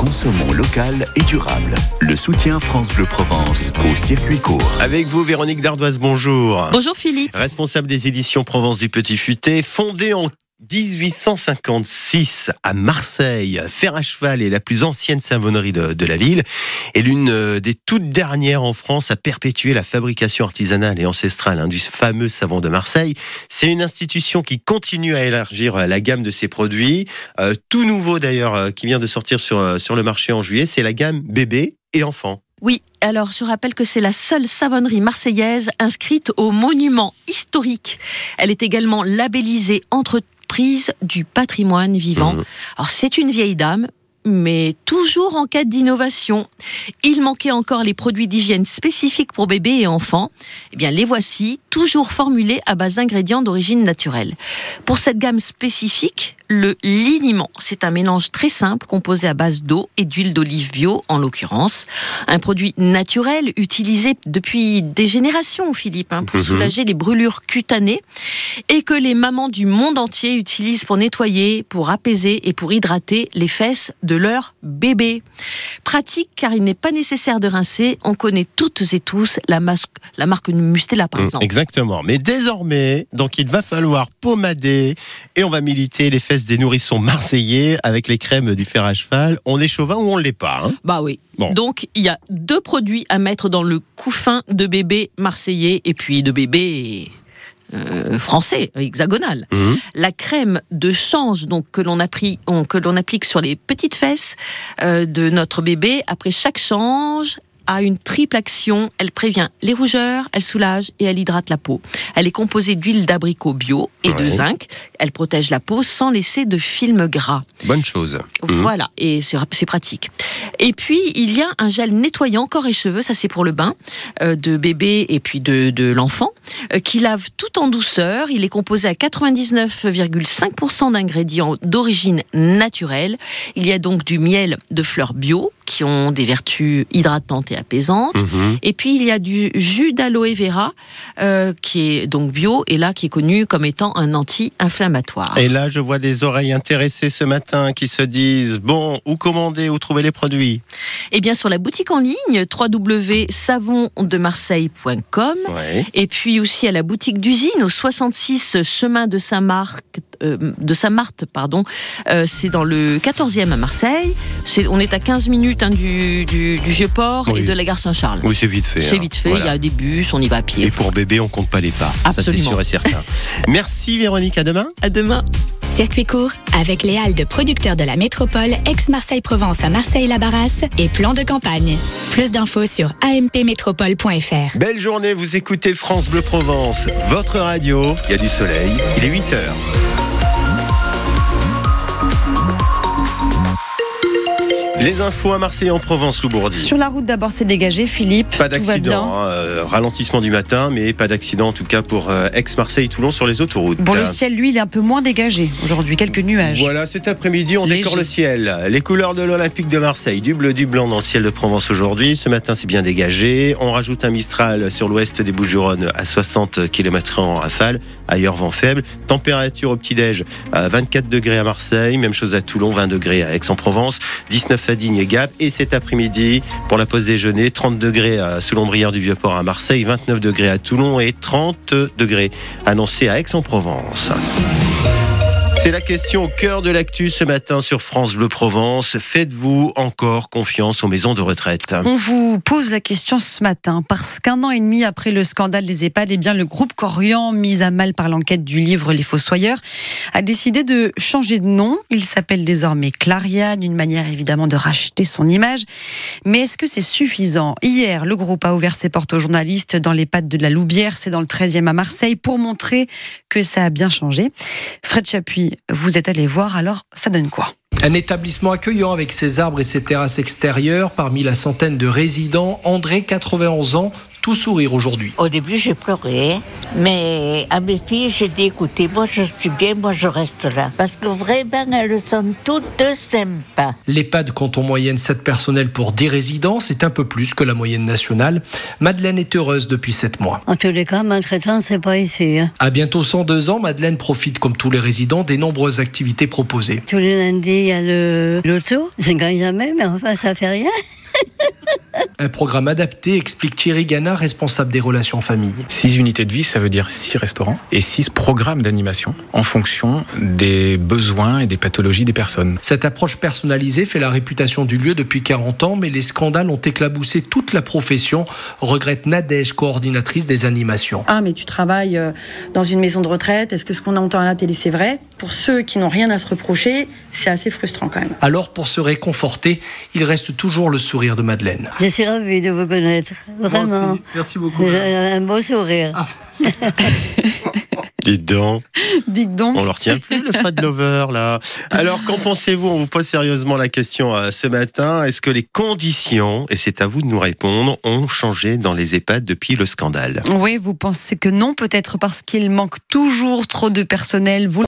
Consommons local et durable. Le soutien France Bleu Provence au circuit court. Avec vous, Véronique Dardoise, bonjour. Bonjour Philippe. Responsable des éditions Provence du Petit Futé, fondée en 1856 à Marseille. Fer à cheval est la plus ancienne savonnerie de, la ville et l'une euh, des toutes dernières en France à perpétuer la fabrication artisanale et ancestrale hein, du fameux savon de Marseille. C'est une institution qui continue à élargir euh, la gamme de ses produits. Euh, tout nouveau d'ailleurs qui vient de sortir sur, sur le marché en juillet, c'est la gamme bébé et enfant. Oui, alors je rappelle que c'est la seule savonnerie marseillaise inscrite au monument historique. Elle est également labellisée entreprise du patrimoine vivant. Mhm. Alors c'est une vieille dame, mais toujours en quête d'innovation. Il manquait encore les produits d'hygiène spécifiques pour bébés et enfants. Eh bien, les voici, toujours formulés à base d'ingrédients d'origine naturelle. Pour cette gamme spécifique, le liniment, c'est un mélange très simple composé à base d'eau et d'huile d'olive bio, en l'occurrence. Un produit naturel utilisé depuis des générations, Philippe, hein, pour Mhm. soulager les brûlures cutanées et que les mamans du monde entier utilisent pour nettoyer, pour apaiser et pour hydrater les fesses de leur bébé. Pratique car il n'est pas nécessaire de rincer. On connaît toutes et tous la, masque, la marque Mustela par Mm, exemple. Exactement. Mais désormais, donc il va falloir pommader et on va militer les fesses des nourrissons marseillais avec les crèmes du fer à cheval. On est chauvin ou on l'est pas hein? Bah oui. Bon. Donc il y a deux produits à mettre dans le couffin de bébé marseillais et puis de bébé euh, français, hexagonal. Mhm. La crème de change donc que l'on applique, que l'on applique sur les petites fesses euh, de notre bébé après chaque change a une triple action. Elle prévient les rougeurs, elle soulage et elle hydrate la peau. Elle est composée d'huile d'abricot bio et de zinc. Elle protège la peau sans laisser de film gras. Bonne chose. Voilà, et c'est c'est pratique. Et puis, il y a un gel nettoyant corps et cheveux, ça c'est pour le bain, euh, de bébé et puis de, de l'enfant, euh, qui lave tout en douceur. Il est composé à 99,5% d'ingrédients d'origine naturelle. Il y a donc du miel de fleurs bio, qui ont des vertus hydratantes et apaisantes. Mhm. Et puis il y a du jus d'aloe vera euh, qui est donc bio et là qui est connu comme étant un anti-inflammatoire. Et là, je vois des oreilles intéressées ce matin qui se disent bon, où commander, où trouver les produits? Eh bien sur la boutique en ligne www.savondemarseille.com Ouais. et puis aussi à la boutique d'usine au 66 chemin de Saint-Marc euh, de Saint-Marthe pardon Euh, c'est dans le 14e à Marseille c'est on est à 15 minutes hein, du, du, du vieux port Oui. et de la gare Saint-Charles. Oui, c'est vite fait. C'est hein. vite fait, Voilà. il y a des bus, on y va à pied. Et pour bébé, on compte pas les pas. Absolument. Ça, c'est sûr et certain. Merci Véronique, à demain. À demain. Circuit court avec les halles de producteurs de la métropole ex-Marseille-Provence à Marseille-Labarras et plan de campagne. Plus d'infos sur ampmétropole.fr. Belle journée, vous écoutez France Bleu Provence, votre radio. Il y a du soleil, il est 8 heures. Les infos à Marseille en Provence, Loubourdi. Sur la route d'abord, c'est dégagé, Philippe. Pas d'accident, hein, euh, ralentissement du matin, mais pas d'accident en tout cas pour euh, Aix-Marseille-Toulon sur les autoroutes. Bon, le ciel, lui, il est un peu moins dégagé aujourd'hui. Quelques nuages. Voilà, cet après-midi, on décore le ciel. Les couleurs de l'Olympique de Marseille, du bleu, du blanc dans le ciel de Provence aujourd'hui. Ce matin, c'est bien dégagé. On rajoute un Mistral sur l'ouest des Bouches-du-Rhône à 60 km en rafale. Ailleurs, vent faible. Température au petit-déj, à 24 degrés à Marseille. Même chose à Toulon, 20 degrés à Aix-en-Provence. 19 à Digne et Gap. Et cet après-midi, pour la pause déjeuner, 30 degrés à sous l'ombrière du Vieux-Port à Marseille, 29 degrés à Toulon et 30 degrés annoncés à Aix-en-Provence. C'est la question au cœur de l'actu ce matin sur France Bleu Provence. Faites-vous encore confiance aux maisons de retraite? On vous pose la question ce matin parce qu'un an et demi après le scandale des EHPAD, eh bien, le groupe Corian, mis à mal par l'enquête du livre Les Fossoyeurs, a décidé de changer de nom. Il s'appelle désormais Clariane, une manière évidemment de racheter son image. Mais est-ce que c'est suffisant? Hier, le groupe a ouvert ses portes aux journalistes dans les pattes de la Loubière, c'est dans le 13e à Marseille, pour montrer que ça a bien changé. Fred Chapuis, vous êtes allé voir, alors ça donne quoi? Un établissement accueillant avec ses arbres et ses terrasses extérieures. Parmi la centaine de résidents, André, 91 ans, tout sourire aujourd'hui. Au début, j'ai pleuré, mais à mes filles, j'ai dit écoutez, moi je suis bien, moi je reste là. Parce que vraiment, elles sont toutes sympas. L'EHPAD compte en moyenne 7 personnels pour 10 résidents, c'est un peu plus que la moyenne nationale. Madeleine est heureuse depuis 7 mois. En tous les cas, maltraitance, c'est pas ici. hein. À bientôt 102 ans, Madeleine profite comme tous les résidents des nombreuses activités proposées. Tous les lundis, il y a le l'auto, je ne gagne jamais, mais enfin, ça fait rien. Un programme adapté, explique Thierry Gana, responsable des relations famille. 6 unités de vie, ça veut dire 6 restaurants et 6 programmes d'animation en fonction des besoins et des pathologies des personnes. Cette approche personnalisée fait la réputation du lieu depuis 40 ans, mais les scandales ont éclaboussé toute la profession, regrette Nadège, coordinatrice des animations. Ah, mais tu travailles euh, dans une maison de retraite, est-ce que ce qu'on entend à la télé c'est vrai? Pour ceux qui n'ont rien à se reprocher, c'est assez frustrant quand même. Alors, pour se réconforter, il reste toujours le sourire de Madeleine. Ravie de vous connaître, vraiment. Merci beaucoup. Avez un beau sourire. Dites donc, Dites donc. on ne le retient plus le Fred Lover là. Alors qu'en pensez-vous? On vous pose sérieusement la question euh, ce matin. Est-ce que les conditions, et c'est à vous de nous répondre, ont changé dans les EHPAD depuis le scandale? Oui, vous pensez que non, peut-être parce qu'il manque toujours trop de personnel. Vous